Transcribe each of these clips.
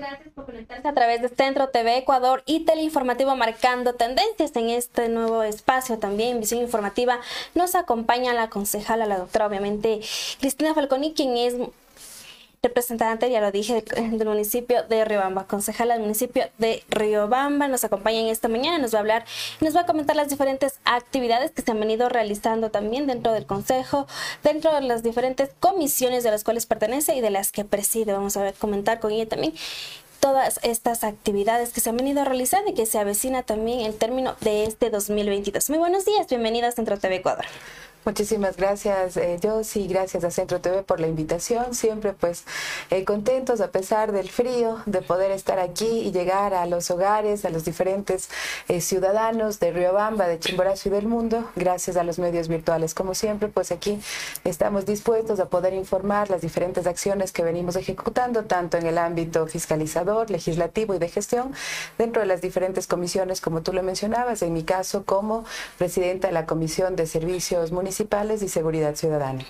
Gracias por conectarse a través de Centro TV Ecuador y Teleinformativo marcando tendencias en este nuevo espacio también, Visión Informativa. Nos acompaña la concejala, la doctora, obviamente, Cristina Falconi, quien es representante, ya lo dije, del municipio de Riobamba, concejala del municipio de Riobamba, nos acompaña en esta mañana, nos va a hablar, nos va a comentar las diferentes actividades que se han venido realizando también dentro del consejo, dentro de las diferentes comisiones de las cuales pertenece y de las que preside. Vamos a ver, comentar con ella también todas estas actividades que se han venido realizando y que se avecina también el término de este 2022. Muy buenos días, bienvenida a Centro TV Ecuador. Muchísimas gracias, eh, sí, gracias a Centro TV por la invitación. Siempre pues eh, contentos a pesar del frío de poder estar aquí y llegar a los hogares, a los diferentes eh, ciudadanos de Riobamba, de Chimborazo y del mundo, gracias a los medios virtuales. Como siempre, pues aquí estamos dispuestos a poder informar las diferentes acciones que venimos ejecutando, tanto en el ámbito fiscalizador, legislativo y de gestión, dentro de las diferentes comisiones, como tú lo mencionabas, en mi caso como presidenta de la Comisión de Servicios Municipales municipales y seguridad ciudadana.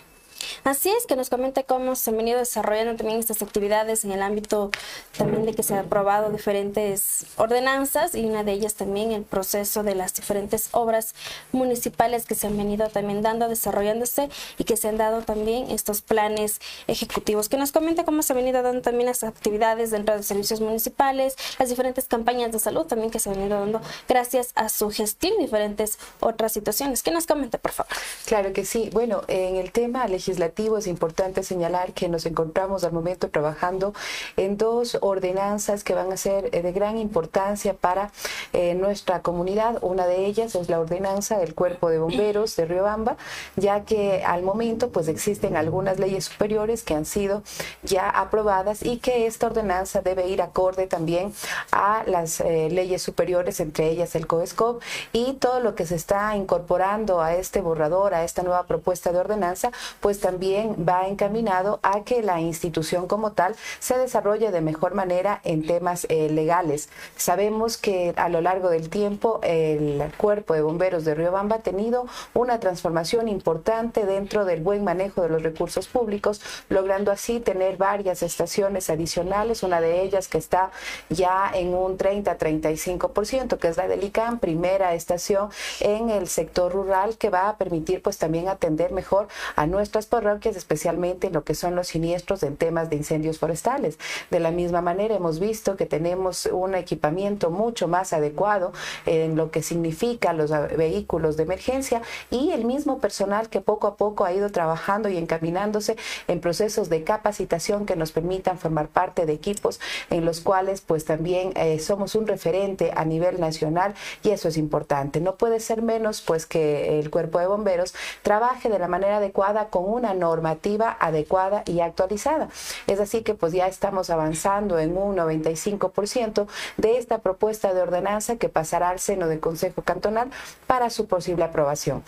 Así es, que nos comente cómo se han venido desarrollando también estas actividades en el ámbito también de que se han aprobado diferentes ordenanzas y una de ellas también el proceso de las diferentes obras municipales que se han venido también dando, desarrollándose y que se han dado también estos planes ejecutivos. Que nos comente cómo se han venido dando también las actividades dentro de servicios municipales, las diferentes campañas de salud también que se han venido dando gracias a su gestión diferentes otras situaciones. Que nos comente, por favor. Claro que sí. Bueno, en el tema legislativo, es importante señalar que nos encontramos al momento trabajando en dos ordenanzas que van a ser eh, de gran importancia para eh, nuestra comunidad. Una de ellas es la ordenanza del Cuerpo de Bomberos de Riobamba, ya que al momento pues existen algunas leyes superiores que han sido ya aprobadas y que esta ordenanza debe ir acorde también a las eh, leyes superiores, entre ellas el COESCOP y todo lo que se está incorporando a este borrador, a esta nueva propuesta de ordenanza, pues también va encaminado a que la institución como tal se desarrolle de mejor manera en temas eh, legales. Sabemos que a lo largo del tiempo el cuerpo de bomberos de Riobamba ha tenido una transformación importante dentro del buen manejo de los recursos públicos, logrando así tener varias estaciones adicionales, una de ellas que está ya en un 30-35%, que es la del ICAM, primera estación en el sector rural que va a permitir pues también atender mejor a nuestras parroquias, especialmente en lo que son los siniestros en temas de incendios forestales. De la misma manera, hemos visto que tenemos un equipamiento mucho más adecuado en lo que significa los vehículos de emergencia y el mismo personal que poco a poco ha ido trabajando y encaminándose en procesos de capacitación que nos permitan formar parte de equipos en los cuales pues también eh, somos un referente a nivel nacional y eso es importante. No puede ser menos pues que el cuerpo de bomberos trabaje de la manera adecuada con una normativa adecuada y actualizada. Es así que pues ya estamos avanzando en un 95% de esta propuesta de ordenanza que pasará al seno del Consejo Cantonal para su posible aprobación.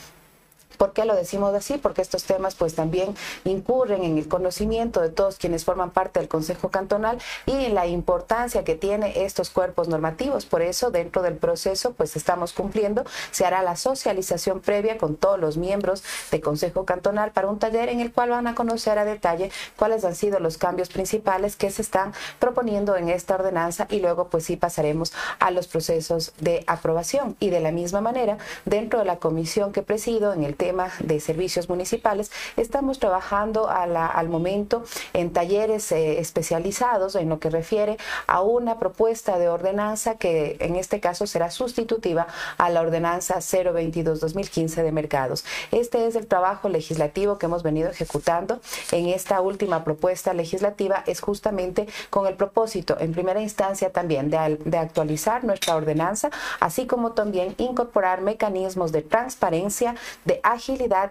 ¿Por qué lo decimos así? Porque estos temas pues también incurren en el conocimiento de todos quienes forman parte del Consejo Cantonal y en la importancia que tiene estos cuerpos normativos. Por eso, dentro del proceso, pues estamos cumpliendo, se hará la socialización previa con todos los miembros del Consejo Cantonal para un taller en el cual van a conocer a detalle cuáles han sido los cambios principales que se están proponiendo en esta ordenanza y luego pues sí pasaremos a los procesos de aprobación. Y de la misma manera, dentro de la comisión que presido en el tema de servicios municipales, estamos trabajando al momento en talleres eh, especializados en lo que refiere a una propuesta de ordenanza que en este caso será sustitutiva a la ordenanza 022-2015 de mercados. Este es el trabajo legislativo que hemos venido ejecutando en esta última propuesta legislativa, es justamente con el propósito, en primera instancia también, de, de actualizar nuestra ordenanza, así como también incorporar mecanismos de transparencia, de agilidad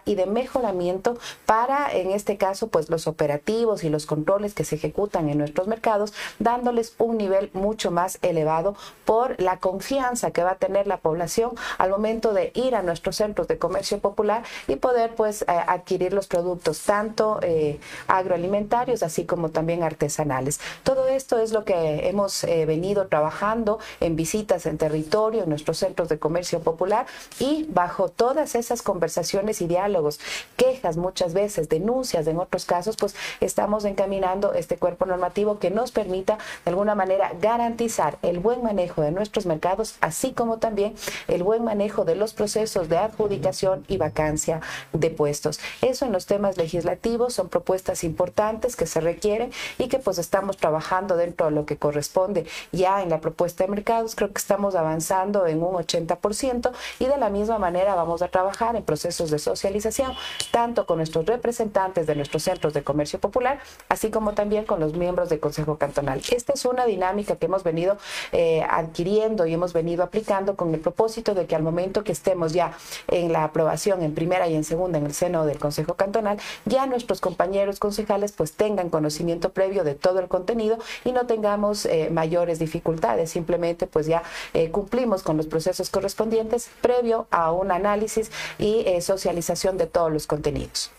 y de mejoramiento para, en este caso, pues los operativos y los controles que se ejecutan en nuestros mercados, dándoles un nivel mucho más elevado por la confianza que va a tener la población al momento de ir a nuestros centros de comercio popular y poder pues eh, adquirir los productos tanto eh, agroalimentarios así como también artesanales. Todo esto es lo que hemos eh, venido trabajando en visitas en territorio, en nuestros centros de comercio popular y bajo todas esas conversaciones y diálogos, quejas muchas veces, denuncias en otros casos, pues estamos encaminando este cuerpo normativo que nos permita de alguna manera garantizar el buen manejo de nuestros mercados, así como también el buen manejo de los procesos de adjudicación y vacancia de puestos. Eso en los temas legislativos son propuestas importantes que se requieren y que pues estamos trabajando dentro de lo que corresponde ya en la propuesta de mercados. Creo que estamos avanzando en un 80% y de la misma manera vamos a trabajar en procesos de socialización, tanto con nuestros representantes de nuestros centros de comercio popular, así como también con los miembros del Consejo Cantonal. Esta es una dinámica que hemos venido eh, adquiriendo y hemos venido aplicando con el propósito de que al momento que estemos ya en la aprobación en primera y en segunda en el seno del Consejo Cantonal, ya nuestros compañeros concejales pues tengan conocimiento previo de todo el contenido y no tengamos eh, mayores dificultades. Simplemente pues ya eh, cumplimos con los procesos correspondientes previo a un análisis y socialización de todos los contenidos.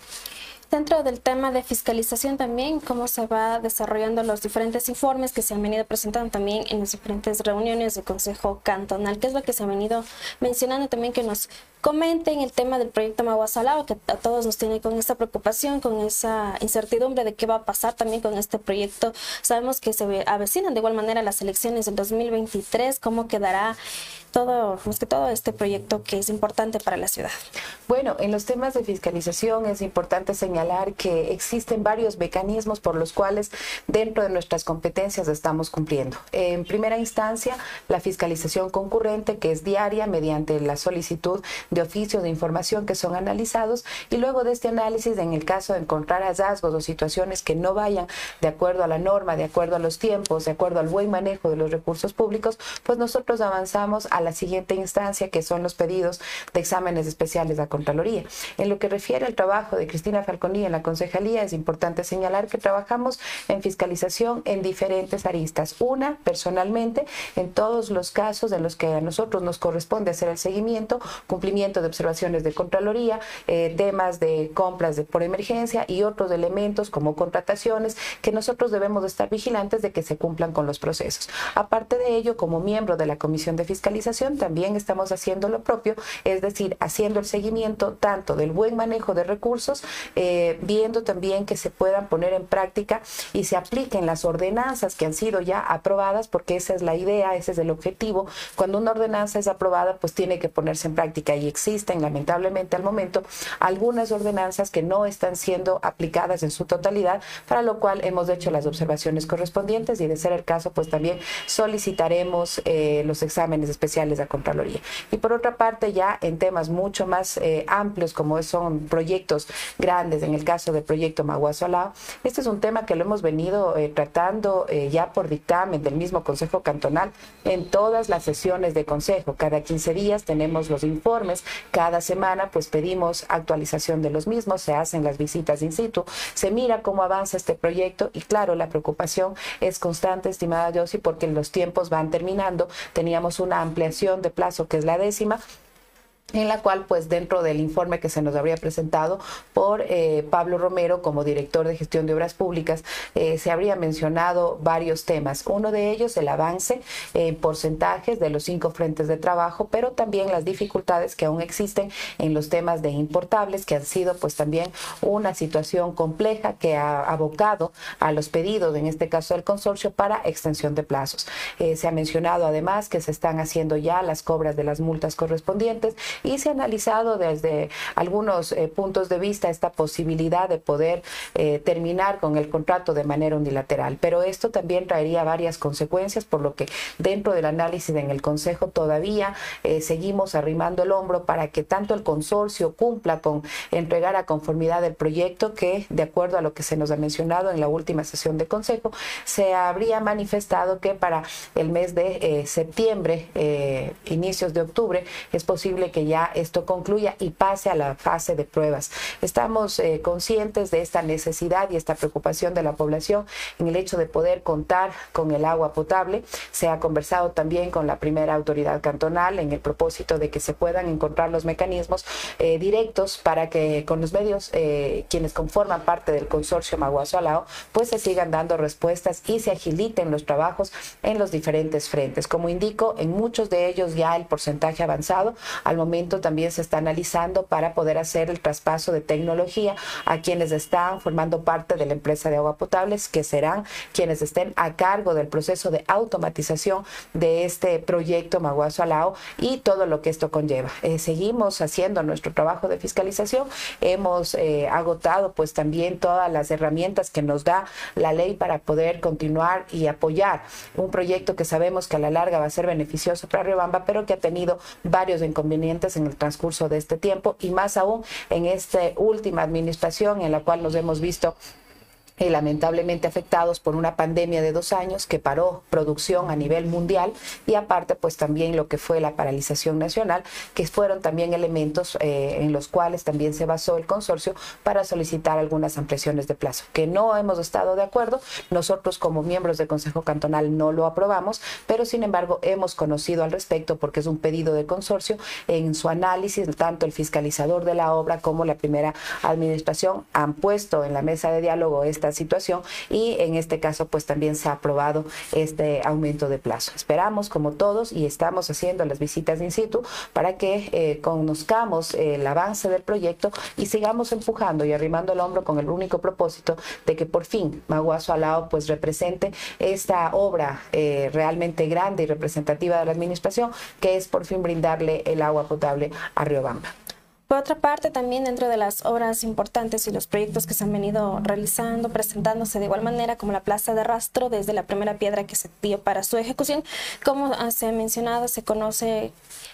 Dentro del tema de fiscalización también, cómo se va desarrollando los diferentes informes que se han venido presentando también en las diferentes reuniones del Consejo Cantonal, qué es lo que se ha venido mencionando también que nos comenten el tema del proyecto Maguasalao, que a todos nos tiene con esta preocupación, con esa incertidumbre de qué va a pasar también con este proyecto. Sabemos que se avecinan de igual manera las elecciones del 2023, cómo quedará todo, más que todo este proyecto que es importante para la ciudad. Bueno, en los temas de fiscalización es importante señalar que existen varios mecanismos por los cuales dentro de nuestras competencias estamos cumpliendo. En primera instancia, la fiscalización concurrente, que es diaria mediante la solicitud de oficios de información que son analizados y luego de este análisis, en el caso de encontrar hallazgos o situaciones que no vayan de acuerdo a la norma, de acuerdo a los tiempos, de acuerdo al buen manejo de los recursos públicos, pues nosotros avanzamos a la siguiente instancia, que son los pedidos de exámenes especiales a Contraloría. En lo que refiere al trabajo de Cristina Falconía en la Concejalía, es importante señalar que trabajamos en fiscalización en diferentes aristas. Una, personalmente, en todos los casos en los que a nosotros nos corresponde hacer el seguimiento, cumplimiento de observaciones de Contraloría, eh, temas de compras de, por emergencia y otros elementos como contrataciones que nosotros debemos estar vigilantes de que se cumplan con los procesos. Aparte de ello, como miembro de la Comisión de Fiscalización, también estamos haciendo lo propio, es decir, haciendo el seguimiento tanto del buen manejo de recursos, eh, viendo también que se puedan poner en práctica y se apliquen las ordenanzas que han sido ya aprobadas, porque esa es la idea, ese es el objetivo. Cuando una ordenanza es aprobada, pues tiene que ponerse en práctica y existen lamentablemente al momento algunas ordenanzas que no están siendo aplicadas en su totalidad, para lo cual hemos hecho las observaciones correspondientes y de ser el caso, pues también solicitaremos eh, los exámenes especiales de Contraloría. Y por otra parte, ya en temas mucho más eh, amplios, como son proyectos grandes, en el caso del proyecto Maguazo Alao, este es un tema que lo hemos venido eh, tratando ya por dictamen del mismo Consejo Cantonal en todas las sesiones de Consejo. Cada 15 días tenemos los informes, cada semana pues pedimos actualización de los mismos, se hacen las visitas in situ, se mira cómo avanza este proyecto y claro, la preocupación es constante, estimada Josie, porque los tiempos van terminando. Teníamos una amplia de plazo, que es la décima, en la cual pues dentro del informe que se nos habría presentado por eh, Pablo Romero como director de gestión de obras públicas eh, se habría mencionado varios temas. Uno de ellos el avance en porcentajes de los cinco frentes de trabajo, pero también las dificultades que aún existen en los temas de importables que han sido pues también una situación compleja que ha abocado a los pedidos, en este caso del consorcio, para extensión de plazos. Eh, se ha mencionado además que se están haciendo ya las cobras de las multas correspondientes y se ha analizado desde algunos eh, puntos de vista esta posibilidad de poder eh, terminar con el contrato de manera unilateral. Pero esto también traería varias consecuencias, por lo que dentro del análisis en el Consejo todavía eh, seguimos arrimando el hombro para que tanto el consorcio cumpla con entregar a conformidad el proyecto que, de acuerdo a lo que se nos ha mencionado en la última sesión de Consejo, se habría manifestado que para el mes de septiembre, inicios de octubre, es posible que ya esto concluya y pase a la fase de pruebas. Estamos eh, conscientes de esta necesidad y esta preocupación de la población en el hecho de poder contar con el agua potable. Se ha conversado también con la primera autoridad cantonal en el propósito de que se puedan encontrar los mecanismos eh, directos para que con los medios eh, quienes conforman parte del consorcio Maguazo Alao pues se sigan dando respuestas y se agiliten los trabajos en los diferentes frentes. Como indico, en muchos de ellos ya el porcentaje avanzado al momento también se está analizando para poder hacer el traspaso de tecnología a quienes están formando parte de la empresa de agua potables, que serán quienes estén a cargo del proceso de automatización de este proyecto Maguazo Alao y todo lo que esto conlleva. Eh, seguimos haciendo nuestro trabajo de fiscalización, hemos eh, agotado pues también todas las herramientas que nos da la ley para poder continuar y apoyar un proyecto que sabemos que a la larga va a ser beneficioso para Riobamba, pero que ha tenido varios inconvenientes en el transcurso de este tiempo y más aún en esta última administración en la cual nos hemos visto y lamentablemente afectados por una pandemia de dos años que paró producción a nivel mundial y aparte pues también lo que fue la paralización nacional, que fueron también elementos eh, en los cuales también se basó el consorcio para solicitar algunas ampliaciones de plazo, que no hemos estado de acuerdo, nosotros como miembros del Consejo Cantonal no lo aprobamos, pero sin embargo hemos conocido al respecto porque es un pedido de consorcio. En su análisis, tanto el fiscalizador de la obra como la primera administración han puesto en la mesa de diálogo situación y en este caso pues también se ha aprobado este aumento de plazo. Esperamos como todos y estamos haciendo las visitas in situ para que eh, conozcamos el avance del proyecto y sigamos empujando y arrimando el hombro con el único propósito de que por fin Maguazo Alao pues represente esta obra eh, realmente grande y representativa de la administración que es por fin brindarle el agua potable a Riobamba. Por otra parte, también dentro de las obras importantes y los proyectos que se han venido realizando, presentándose de igual manera como la Plaza de Rastro, desde la primera piedra que se dio para su ejecución, como se ha mencionado, se conoce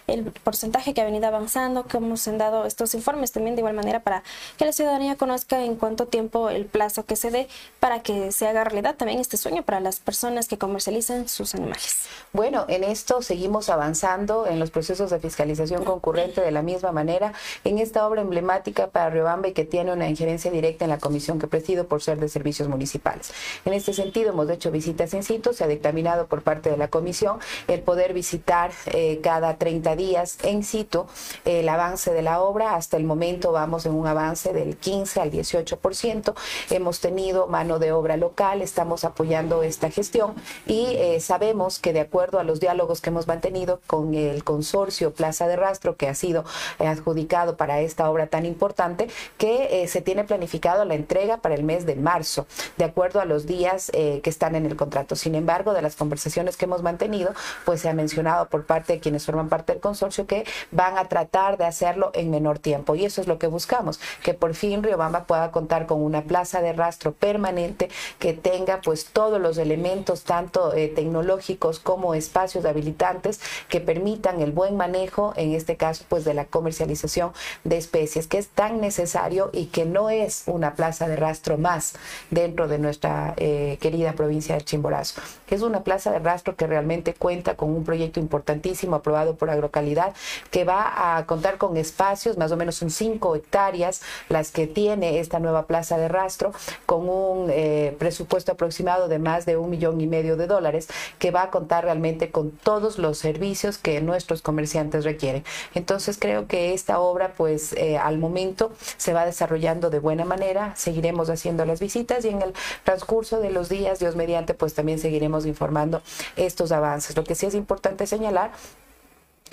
el porcentaje que ha venido avanzando, cómo se han dado estos informes también de igual manera para que la ciudadanía conozca en cuánto tiempo el plazo que se dé para que se haga realidad también este sueño para las personas que comercializan sus animales. Bueno, en esto seguimos avanzando en los procesos de fiscalización concurrente de la misma manera en esta obra emblemática para Riobamba y que tiene una injerencia directa en la comisión que presido por ser de servicios municipales. En este sentido, hemos hecho visitas en sitio, se ha dictaminado por parte de la comisión el poder visitar eh, cada 30 días en situ el avance de la obra. Hasta el momento vamos en un avance del 15 al 18%. Hemos tenido mano de obra local, estamos apoyando esta gestión y eh, sabemos que de acuerdo a los diálogos que hemos mantenido con el consorcio Plaza de Rastro, que ha sido adjudicado para esta obra tan importante, que eh, se tiene planificado la entrega para el mes de marzo, de acuerdo a los días eh, que están en el contrato. Sin embargo, de las conversaciones que hemos mantenido, pues se ha mencionado por parte de quienes forman parte del consorcio que van a tratar de hacerlo en menor tiempo. Y eso es lo que buscamos, que por fin Riobamba pueda contar con una plaza de rastro permanente que tenga pues todos los elementos, tanto eh, tecnológicos como espacios habilitantes, que permitan el buen manejo, en este caso pues de la comercialización de especies, que es tan necesario y que no es una plaza de rastro más dentro de nuestra eh, querida provincia de Chimborazo, es una plaza de rastro que realmente cuenta con un proyecto importantísimo aprobado por Agrocalidad, que va a contar con espacios, más o menos son cinco hectáreas las que tiene esta nueva plaza de rastro, con un eh, presupuesto aproximado de más de un millón y medio de dólares, que va a contar realmente con todos los servicios que nuestros comerciantes requieren. Entonces creo que esta obra, pues eh, al momento se va desarrollando de buena manera, seguiremos haciendo las visitas y en el transcurso de los días, Dios mediante, pues también seguiremos informando estos avances. Lo que sí es importante señalar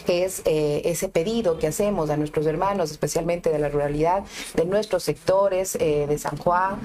es eh, ese pedido que hacemos a nuestros hermanos, especialmente de la ruralidad, de nuestros sectores, eh, de San Juan,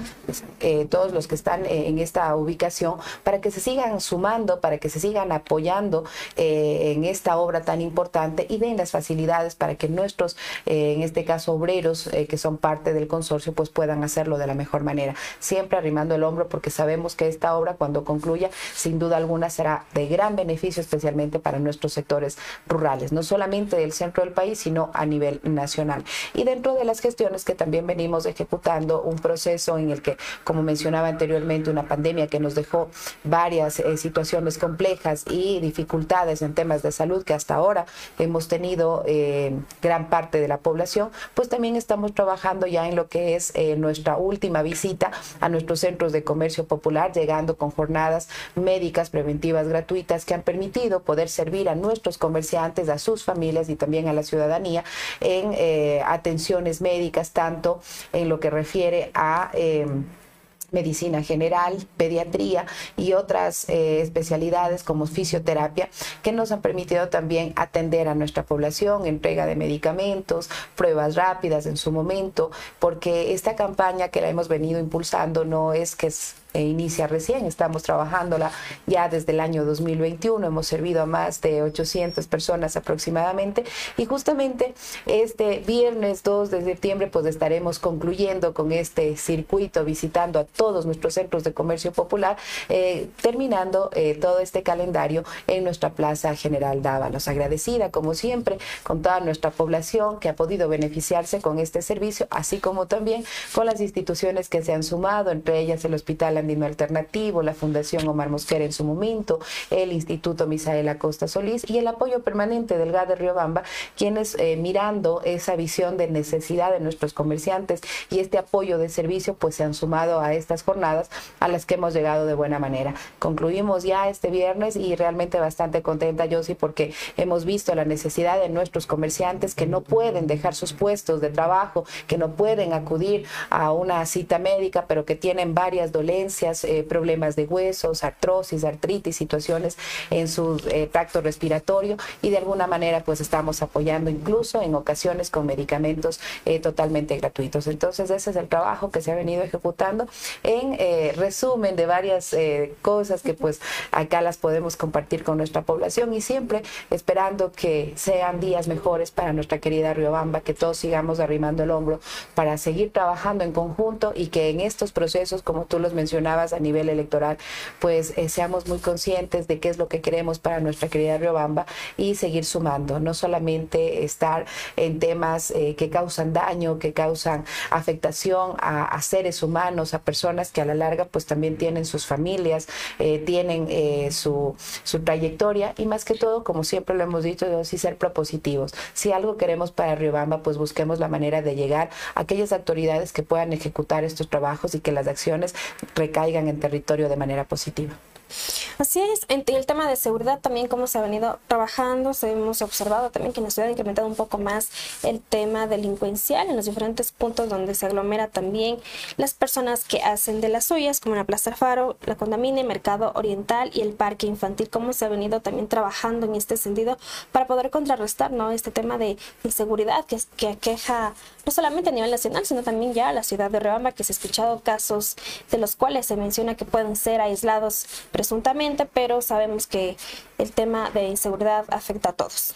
eh, todos los que están en esta ubicación, para que se sigan sumando, para que se sigan apoyando en esta obra tan importante y den las facilidades para que nuestros, en este caso, obreros que son parte del consorcio, pues puedan hacerlo de la mejor manera, siempre arrimando el hombro, porque sabemos que esta obra, cuando concluya, sin duda alguna será de gran beneficio, especialmente para nuestros sectores rurales no solamente del centro del país, sino a nivel nacional. Y dentro de las gestiones que también venimos ejecutando, un proceso en el que, como mencionaba anteriormente, una pandemia que nos dejó varias eh, situaciones complejas y dificultades en temas de salud que hasta ahora hemos tenido eh, gran parte de la población, pues también estamos trabajando ya en lo que es eh, nuestra última visita a nuestros centros de comercio popular, llegando con jornadas médicas preventivas gratuitas que han permitido poder servir a nuestros comerciantes a sus familias y también a la ciudadanía en eh, atenciones médicas, tanto en lo que refiere a... Em, medicina general, pediatría y otras eh, especialidades como fisioterapia que nos han permitido también atender a nuestra población, entrega de medicamentos, pruebas rápidas en su momento, porque esta campaña que la hemos venido impulsando no es que es e inicia recién, estamos trabajándola ya desde el año 2021, hemos servido a más de 800 personas aproximadamente. Y justamente este viernes 2 de septiembre pues estaremos concluyendo con este circuito, visitando a todos nuestros centros de comercio popular, eh, terminando eh, todo este calendario en nuestra Plaza General Dávalos. Agradecida como siempre con toda nuestra población que ha podido beneficiarse con este servicio, así como también con las instituciones que se han sumado, entre ellas el Hospital Andino Alternativo, la Fundación Omar Mosquera en su momento, el Instituto Misael Acosta Solís y el apoyo permanente del GAD de Riobamba, quienes eh, mirando esa visión de necesidad de nuestros comerciantes y este apoyo de servicio, pues se han sumado a estas jornadas a las que hemos llegado de buena manera. Concluimos ya este viernes y realmente bastante contenta, Josie, porque hemos visto la necesidad de nuestros comerciantes que no pueden dejar sus puestos de trabajo, que no pueden acudir a una cita médica, pero que tienen varias dolencias eh, problemas de huesos, artrosis, artritis, situaciones en su eh, tracto respiratorio y de alguna manera pues estamos apoyando incluso en ocasiones con medicamentos eh, totalmente gratuitos. Entonces ese es el trabajo que se ha venido ejecutando en resumen de varias cosas que pues acá las podemos compartir con nuestra población y siempre esperando que sean días mejores para nuestra querida Riobamba, que todos sigamos arrimando el hombro para seguir trabajando en conjunto y que en estos procesos, como tú los mencionas, a nivel electoral, pues eh, seamos muy conscientes de qué es lo que queremos para nuestra querida Riobamba y seguir sumando, no solamente estar en temas eh, que causan daño, que causan afectación a, seres humanos, a personas que a la larga pues también tienen sus familias, eh, tienen su, su trayectoria y más que todo, como siempre lo hemos dicho, sí ser propositivos. Si algo queremos para Riobamba, pues busquemos la manera de llegar a aquellas autoridades que puedan ejecutar estos trabajos y que las acciones caigan en territorio de manera positiva. Así es, en el tema de seguridad también como se ha venido trabajando, se hemos observado también que en la ciudad ha incrementado un poco más el tema delincuencial en los diferentes puntos donde se aglomera también las personas que hacen de las suyas, como en la Plaza Faro, la Condamine, Mercado Oriental y el Parque Infantil, cómo se ha venido también trabajando en este sentido para poder contrarrestar ¿no? este tema de inseguridad que, que aqueja no solamente a nivel nacional, sino también ya a la ciudad de Riobamba, que se ha escuchado casos de los cuales se menciona que pueden ser aislados presuntamente, pero sabemos que el tema de inseguridad afecta a todos.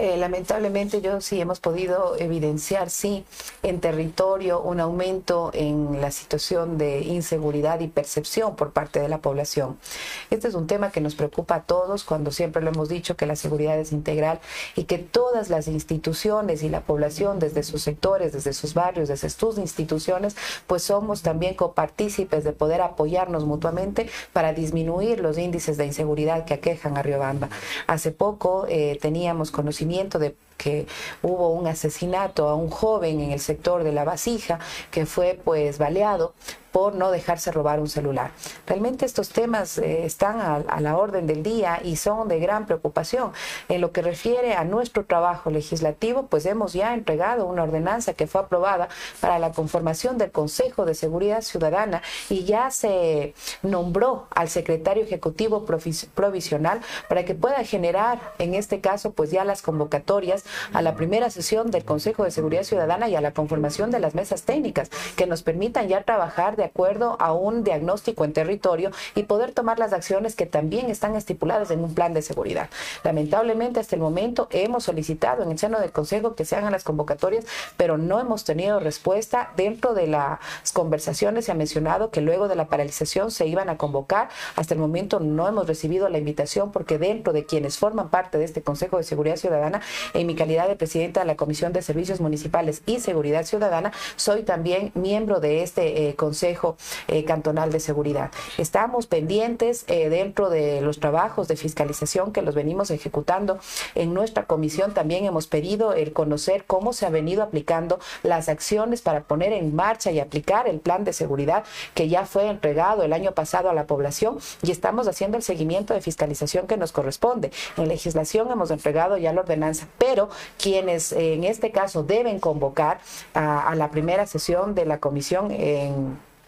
Eh, lamentablemente yo sí hemos podido evidenciar, sí, en territorio un aumento en la situación de inseguridad y percepción por parte de la población. Este es un tema que nos preocupa a todos cuando siempre lo hemos dicho que la seguridad es integral y que todas las instituciones y la población desde sus sectores, desde sus barrios, desde sus instituciones, pues somos también copartícipes de poder apoyarnos mutuamente para disminuir los índices de inseguridad que aquejan a Riobamba. Hace poco eh, teníamos conocimiento de que hubo un asesinato a un joven en el sector de la vasija que fue pues baleado por no dejarse robar un celular. Realmente estos temas eh, están a, la orden del día y son de gran preocupación. En lo que refiere a nuestro trabajo legislativo, pues hemos ya entregado una ordenanza que fue aprobada para la conformación del Consejo de Seguridad Ciudadana y ya se nombró al secretario ejecutivo provisional para que pueda generar, en este caso, pues ya las convocatorias a la primera sesión del Consejo de Seguridad Ciudadana y a la conformación de las mesas técnicas que nos permitan ya trabajar de acuerdo a un diagnóstico en territorio y poder tomar las acciones que también están estipuladas en un plan de seguridad. Lamentablemente, hasta el momento hemos solicitado en el seno del Consejo que se hagan las convocatorias, pero no hemos tenido respuesta. Dentro de las conversaciones se ha mencionado que luego de la paralización se iban a convocar. Hasta el momento no hemos recibido la invitación porque dentro de quienes forman parte de este Consejo de Seguridad Ciudadana, en mi calidad de presidenta de la Comisión de Servicios Municipales y Seguridad Ciudadana, soy también miembro de este eh, Consejo eh, Cantonal de Seguridad. Estamos pendientes eh, dentro de los trabajos de fiscalización que los venimos ejecutando. En nuestra comisión también hemos pedido el conocer cómo se ha venido aplicando las acciones para poner en marcha y aplicar el plan de seguridad que ya fue entregado el año pasado a la población y estamos haciendo el seguimiento de fiscalización que nos corresponde. En legislación hemos entregado ya la ordenanza, pero quienes en este caso deben convocar a la primera sesión de la comisión en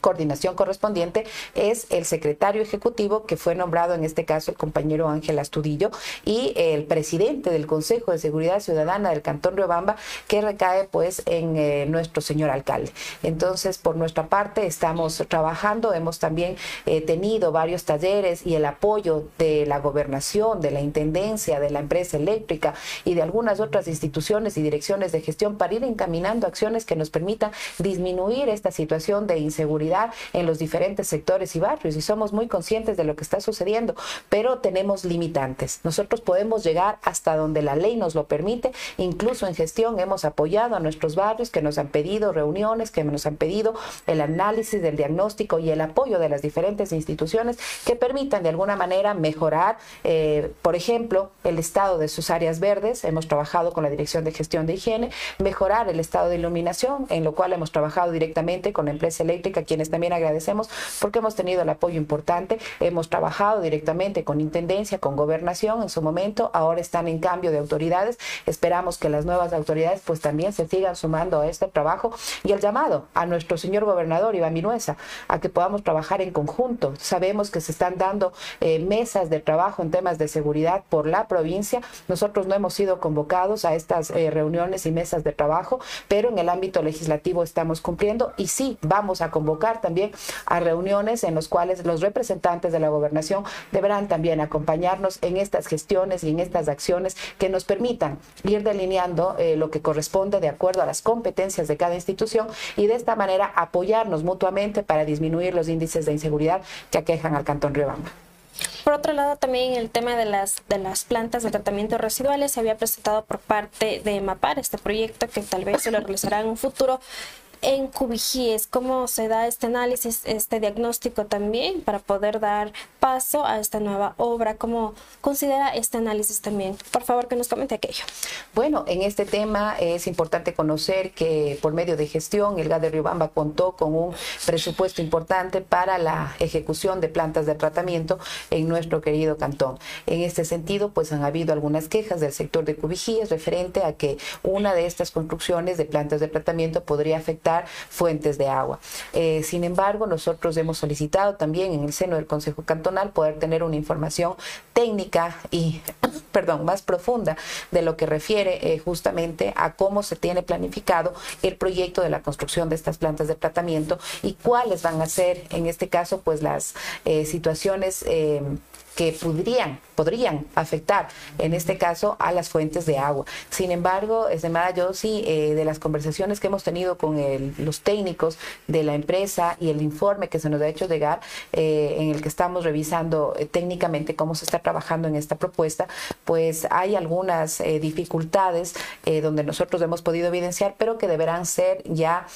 coordinación correspondiente es el secretario ejecutivo que fue nombrado en este caso el compañero Ángel Astudillo y el presidente del Consejo de Seguridad Ciudadana del Cantón Riobamba que recae pues en eh, nuestro señor alcalde. Entonces por nuestra parte estamos trabajando, hemos también eh, tenido varios talleres y el apoyo de la gobernación, de la intendencia, de la empresa eléctrica y de algunas otras instituciones y direcciones de gestión para ir encaminando acciones que nos permitan disminuir esta situación de inseguridad en los diferentes sectores y barrios y somos muy conscientes de lo que está sucediendo, pero tenemos limitantes. Nosotros podemos llegar hasta donde la ley nos lo permite, incluso en gestión hemos apoyado a nuestros barrios que nos han pedido reuniones, que nos han pedido el análisis del diagnóstico y el apoyo de las diferentes instituciones que permitan de alguna manera mejorar, eh, por ejemplo, el estado de sus áreas verdes. Hemos trabajado con la Dirección de Gestión de Higiene, mejorar el estado de iluminación, en lo cual hemos trabajado directamente con la empresa eléctrica, quien también agradecemos porque hemos tenido el apoyo importante, hemos trabajado directamente con Intendencia, con Gobernación en su momento, ahora están en cambio de autoridades, esperamos que las nuevas autoridades pues también se sigan sumando a este trabajo y el llamado a nuestro señor gobernador Iván Minuesa a que podamos trabajar en conjunto. Sabemos que se están dando eh, mesas de trabajo en temas de seguridad por la provincia, nosotros no hemos sido convocados a estas eh, reuniones y mesas de trabajo, pero en el ámbito legislativo estamos cumpliendo y sí vamos a convocar también a reuniones en las cuales los representantes de la gobernación deberán también acompañarnos en estas gestiones y en estas acciones que nos permitan ir delineando eh, lo que corresponde de acuerdo a las competencias de cada institución y de esta manera apoyarnos mutuamente para disminuir los índices de inseguridad que aquejan al Cantón Riobamba. Por otro lado, también el tema de las, de las plantas de tratamiento residuales se había presentado por parte de MAPAR, este proyecto que tal vez se lo realizará en un futuro en Cubijíes, cómo se da este análisis, este diagnóstico también para poder dar paso a esta nueva obra, cómo considera este análisis también. Por favor, que nos comente aquello. Bueno, en este tema es importante conocer que por medio de gestión el GAD de Riobamba contó con un presupuesto importante para la ejecución de plantas de tratamiento en nuestro querido cantón. En este sentido, pues han habido algunas quejas del sector de Cubijíes referente a que una de estas construcciones de plantas de tratamiento podría afectar fuentes de agua. Eh, sin embargo, nosotros hemos solicitado también en el seno del Consejo Cantonal poder tener una información técnica y, perdón, más profunda de lo que refiere eh, justamente a cómo se tiene planificado el proyecto de la construcción de estas plantas de tratamiento y cuáles van a ser, en este caso, pues las eh, situaciones que podrían, podrían afectar, en este caso, a las fuentes de agua. Sin embargo, estimada yo sí, eh, de las conversaciones que hemos tenido con los técnicos de la empresa y el informe que se nos ha hecho llegar, eh, en el que estamos revisando eh, técnicamente cómo se está trabajando en esta propuesta, pues hay algunas dificultades donde nosotros hemos podido evidenciar, pero que deberán ser ya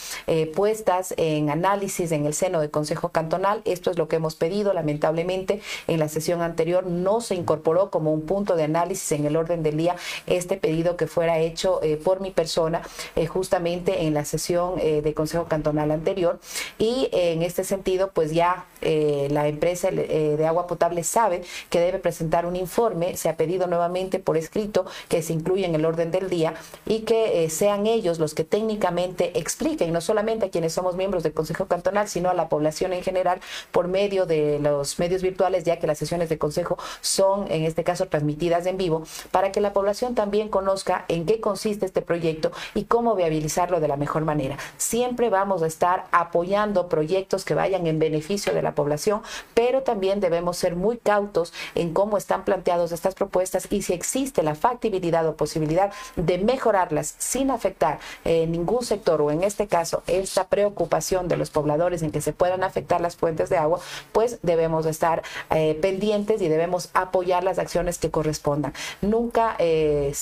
puestas en análisis en el seno del Consejo Cantonal. Esto es lo que hemos pedido. Lamentablemente, en la sesión anterior no se incorporó como un punto de análisis en el orden del día este pedido que fuera hecho eh, por mi persona eh, justamente en la sesión eh, de Consejo Cantonal anterior. Y en este sentido, pues ya la empresa de agua potable sabe que debe presentar un informe. Se ha pedido nuevamente por escrito que se incluya en el orden del día y que sean ellos los que técnicamente expliquen, no solamente a quienes somos miembros del Consejo Cantonal, sino a la población en general por medio de los medios virtuales, ya que las sesiones de consejo son, en este caso, transmitidas en vivo, para que la población también conozca en qué consiste este proyecto y cómo viabilizarlo de la mejor manera. Siempre vamos a estar apoyando proyectos que vayan en beneficio de la población, pero también debemos ser muy cautos en cómo están planteadas estas propuestas y si existe la factibilidad o posibilidad de mejorarlas sin afectar eh, ningún sector o en este caso esta preocupación de los pobladores en que se puedan afectar las fuentes de agua, pues debemos estar eh, pendientes y debemos apoyar las acciones que correspondan. Nunca eh,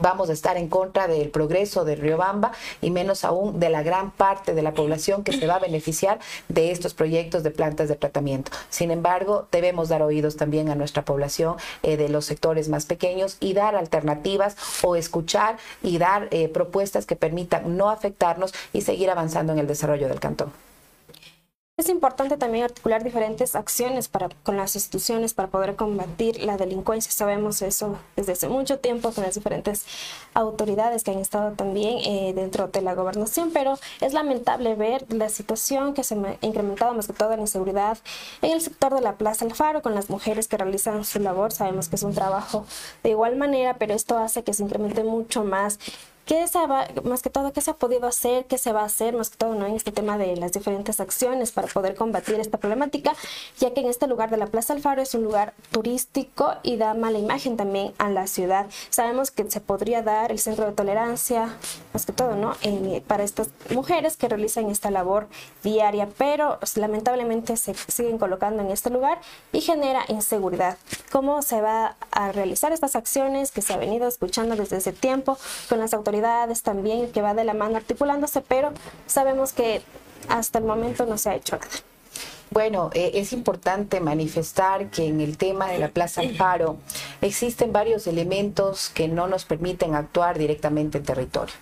vamos a estar en contra del progreso de Riobamba y menos aún de la gran parte de la población que se va a beneficiar de estos proyectos de plantas de tratamiento. Sin embargo, debemos dar oídos también a nuestra población eh, de los sectores más pequeños y dar alternativas o escuchar y dar propuestas que permitan no afectarnos y seguir avanzando en el desarrollo del cantón. Es importante también articular diferentes acciones para, con las instituciones para poder combatir la delincuencia. Sabemos eso desde hace mucho tiempo con las diferentes autoridades que han estado también eh, dentro de la gobernación, pero es lamentable ver la situación que se ha incrementado más que todo la inseguridad en el sector de la Plaza Alfaro con las mujeres que realizan su labor. Sabemos que es un trabajo de igual manera, pero esto hace que se incremente mucho más ¿Qué se va, más que todo, qué se ha podido hacer, qué se va a hacer, más que todo, ¿no? en este tema de las diferentes acciones para poder combatir esta problemática, ya que en este lugar de la Plaza Alfaro es un lugar turístico y da mala imagen también a la ciudad. Sabemos que se podría dar el centro de tolerancia, más que todo, ¿no? para estas mujeres que realizan esta labor diaria, pero lamentablemente se siguen colocando en este lugar y genera inseguridad. ¿Cómo se va a realizar estas acciones que se ha venido escuchando desde ese tiempo con las autoridades? También, que va de la mano articulándose, pero sabemos que hasta el momento no se ha hecho nada. Bueno, eh, es importante manifestar que en el tema de la Plaza Alfaro existen varios elementos que no nos permiten actuar directamente en territorio.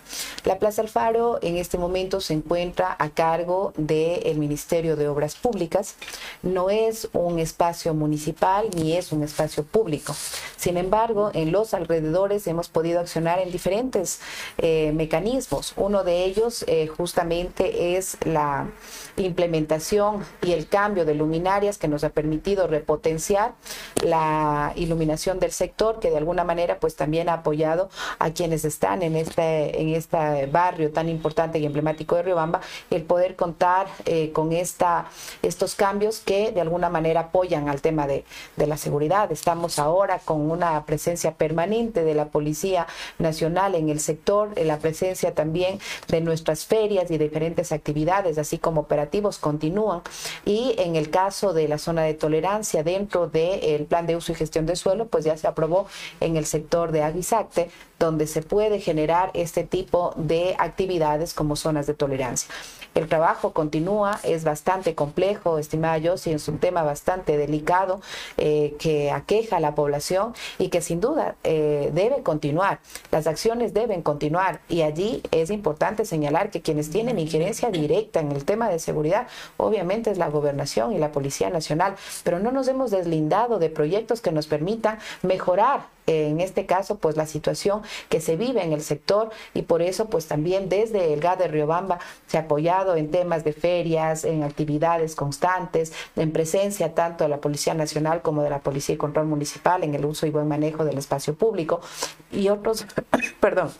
La Plaza Alfaro en este momento se encuentra a cargo del Ministerio de Obras Públicas. No es un espacio municipal ni es un espacio público. Sin embargo, en los alrededores hemos podido accionar en diferentes eh, mecanismos. Uno de ellos eh, justamente es la implementación y el cambio de luminarias que nos ha permitido repotenciar la iluminación del sector, que de alguna manera pues también ha apoyado a quienes están en este, en este barrio tan importante y emblemático de Riobamba, el poder contar eh, con esta, estos cambios que de alguna manera apoyan al tema de, de la seguridad. Estamos ahora con una presencia permanente de la Policía Nacional en el sector, en la presencia también de nuestras ferias y diferentes actividades, así como operaciones continúan y en el caso de la zona de tolerancia dentro del plan de uso y gestión de suelo, pues ya se aprobó en el sector de Aguisacte, donde se puede generar este tipo de actividades como zonas de tolerancia. El trabajo continúa, es bastante complejo, estimada yo, si es un tema bastante delicado eh, que aqueja a la población y que sin duda eh, debe continuar. Las acciones deben continuar y allí es importante señalar que quienes tienen injerencia directa en el tema de seguridad, obviamente es la gobernación y la Policía Nacional, pero no nos hemos deslindado de proyectos que nos permitan mejorar en este caso, pues la situación que se vive en el sector y por eso, pues también desde el GAD de Riobamba se ha en temas de ferias, en actividades constantes, en presencia tanto de la Policía Nacional como de la Policía y Control Municipal en el uso y buen manejo del espacio público y otros, perdón,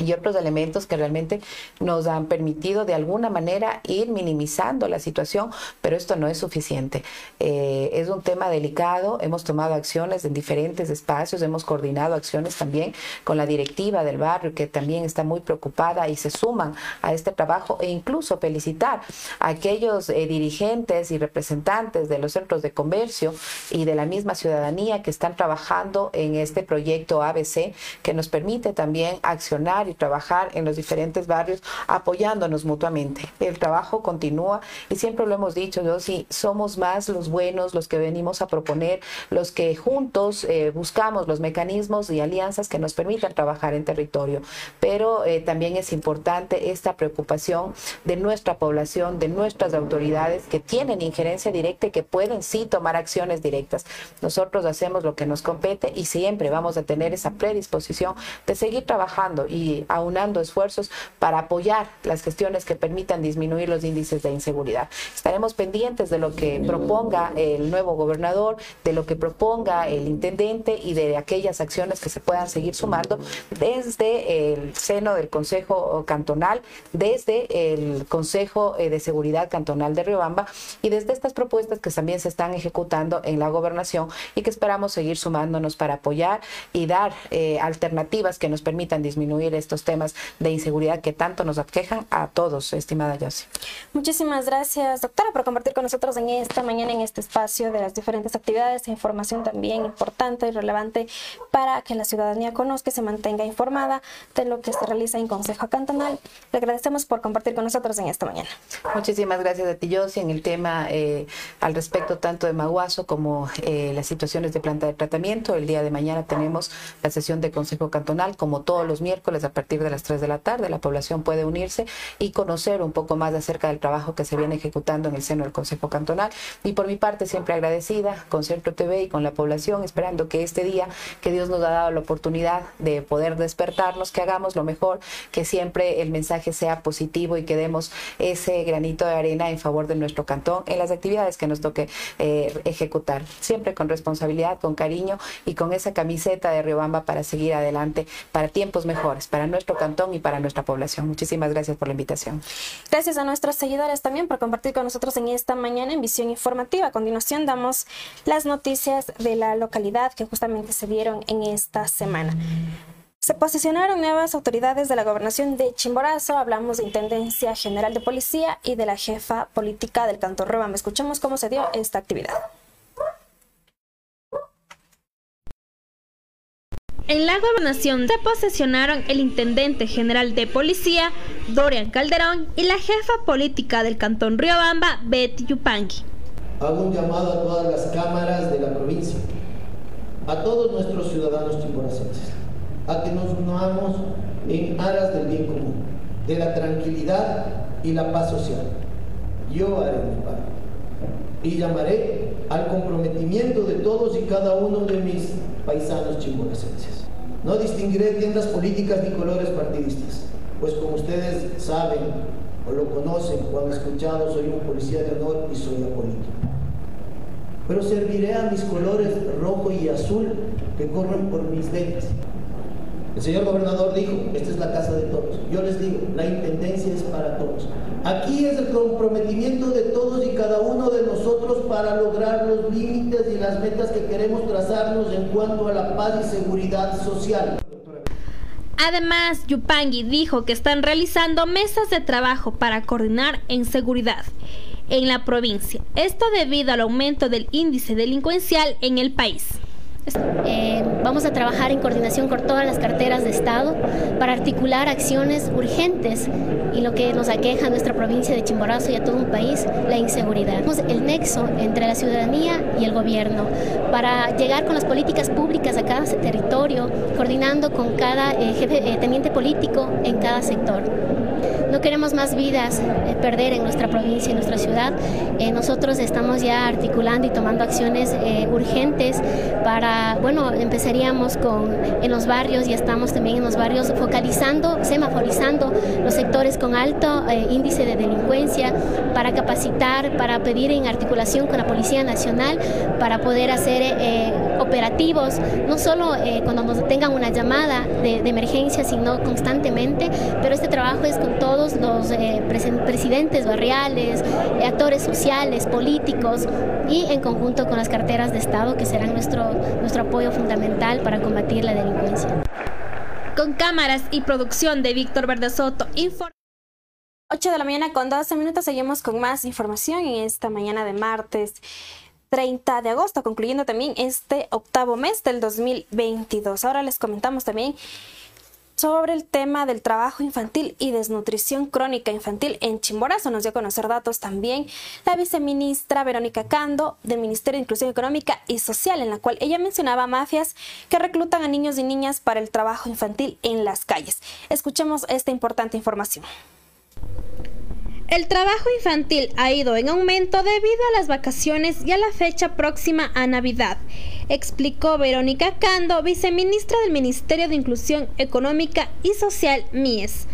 y otros elementos que realmente nos han permitido de alguna manera ir minimizando la situación, pero esto no es suficiente. Eh, es un tema delicado, hemos tomado acciones en diferentes espacios, hemos coordinado acciones también con la directiva del barrio, que también está muy preocupada y se suman a este trabajo e incluso felicitar a aquellos eh, dirigentes y representantes de los centros de comercio y de la misma ciudadanía que están trabajando en este proyecto ABC que nos permite también accionar y trabajar en los diferentes barrios apoyándonos mutuamente. El trabajo continúa y siempre lo hemos dicho, yo sí, somos más los buenos, los que venimos a proponer, los que juntos eh, buscamos los mecanismos y alianzas que nos permitan trabajar en territorio. Pero eh, también es importante esta preocupación de nuestra población, de nuestras autoridades que tienen injerencia directa y que pueden sí tomar acciones directas. Nosotros hacemos lo que nos compete y siempre vamos a tener esa predisposición de seguir trabajando y aunando esfuerzos para apoyar las gestiones que permitan disminuir los índices de inseguridad. Estaremos pendientes de lo que proponga el nuevo gobernador, de lo que proponga el intendente y de aquellas acciones que se puedan seguir sumando desde el seno del Consejo Cantonal, desde el Consejo eh, de Seguridad Cantonal de Riobamba y desde estas propuestas que también se están ejecutando en la gobernación y que esperamos seguir sumándonos para apoyar y dar eh, alternativas que nos permitan disminuir estos temas de inseguridad que tanto nos aquejan a todos, estimada Yossi. Muchísimas gracias, doctora, por compartir con nosotros en esta mañana en este espacio de las diferentes actividades e información también importante y relevante para que la ciudadanía conozca y se mantenga informada de lo que se realiza en Consejo Cantonal. Le agradecemos por compartir con nosotros en esta mañana. Muchísimas gracias a ti, Yossi, en el tema eh, al respecto tanto de Maguazo como eh, las situaciones de planta de tratamiento. El día de mañana tenemos la sesión de Consejo Cantonal, como todos los miércoles a partir de las 3 de la tarde. La población puede unirse y conocer un poco más acerca del trabajo que se viene ejecutando en el seno del Consejo Cantonal. Y por mi parte, siempre agradecida con Centro TV y con la población, esperando que este día que Dios nos ha dado la oportunidad de poder despertarnos, que hagamos lo mejor, que siempre el mensaje sea positivo y que demos ese granito de arena en favor de nuestro cantón en las actividades que nos toque eh, ejecutar. Siempre con responsabilidad, con cariño y con esa camiseta de Riobamba para seguir adelante para tiempos mejores, para nuestro cantón y para nuestra población. Muchísimas gracias por la invitación. Gracias a nuestros seguidores también por compartir con nosotros en esta mañana en Visión Informativa. A continuación damos las noticias de la localidad que justamente se dieron en esta semana. Se posicionaron nuevas autoridades de la gobernación de Chimborazo, hablamos de Intendencia General de Policía y de la jefa política del Canto Rebamba. Escuchemos cómo se dio esta actividad. En la gobernación se posesionaron el intendente general de policía, Dorian Calderón, y la jefa política del cantón Riobamba, Betty Yupanqui. Hago un llamado a todas las cámaras de la provincia, a todos nuestros ciudadanos chimboracenses, a que nos unamos en aras del bien común, de la tranquilidad y la paz social. Yo haré mi parte y llamaré al comprometimiento de todos y cada uno de mis paisanos chimboracenses. No distinguiré tiendas políticas ni colores partidistas, pues como ustedes saben o lo conocen o han escuchado, soy un policía de honor y soy apolítico. Pero serviré a mis colores rojo y azul que corren por mis venas. El señor gobernador dijo, esta es la casa de todos. Yo les digo, la intendencia es para todos. Aquí es el comprometimiento de todos y cada uno de nosotros para lograr los límites y las metas que queremos trazarnos en cuanto a la paz y seguridad social. Además, Yupangi dijo que están realizando mesas de trabajo para coordinar en seguridad en la provincia. Esto debido al aumento del índice delincuencial en el país. Eh, vamos a trabajar en coordinación con todas las carteras de Estado para articular acciones urgentes y lo que nos aqueja a nuestra provincia de Chimborazo y a todo un país, la inseguridad. El nexo entre la ciudadanía y el gobierno para llegar con las políticas públicas a cada territorio, coordinando con cada eh, eh, teniente político en cada sector. No queremos más vidas eh, perder en nuestra provincia, en nuestra ciudad. Eh, nosotros estamos ya articulando y tomando acciones eh, urgentes para, bueno, empezaríamos con en los barrios y estamos también en los barrios focalizando, semaforizando los sectores con alto índice de delincuencia para capacitar, para pedir en articulación con la Policía Nacional para poder hacer operativos, no solo eh, cuando tengan una llamada de, emergencia, sino constantemente, pero este trabajo es con todos los eh, presidentes barriales, actores sociales, políticos y en conjunto con las carteras de Estado que serán nuestro, nuestro apoyo fundamental para combatir la delincuencia. Con cámaras y producción de Víctor Verde Soto, 8 de la mañana con 12 minutos seguimos con más información en esta mañana de martes 30 de agosto, concluyendo también este octavo mes del 2022. Ahora les comentamos también sobre el tema del trabajo infantil y desnutrición crónica infantil en Chimborazo. Nos dio a conocer datos también la viceministra Verónica Cando del Ministerio de Inclusión Económica y Social, en la cual ella mencionaba mafias que reclutan a niños y niñas para el trabajo infantil en las calles. Escuchemos esta importante información. El trabajo infantil ha ido en aumento debido a las vacaciones y a la fecha próxima a Navidad, explicó Verónica Cando, viceministra del Ministerio de Inclusión Económica y Social MIES.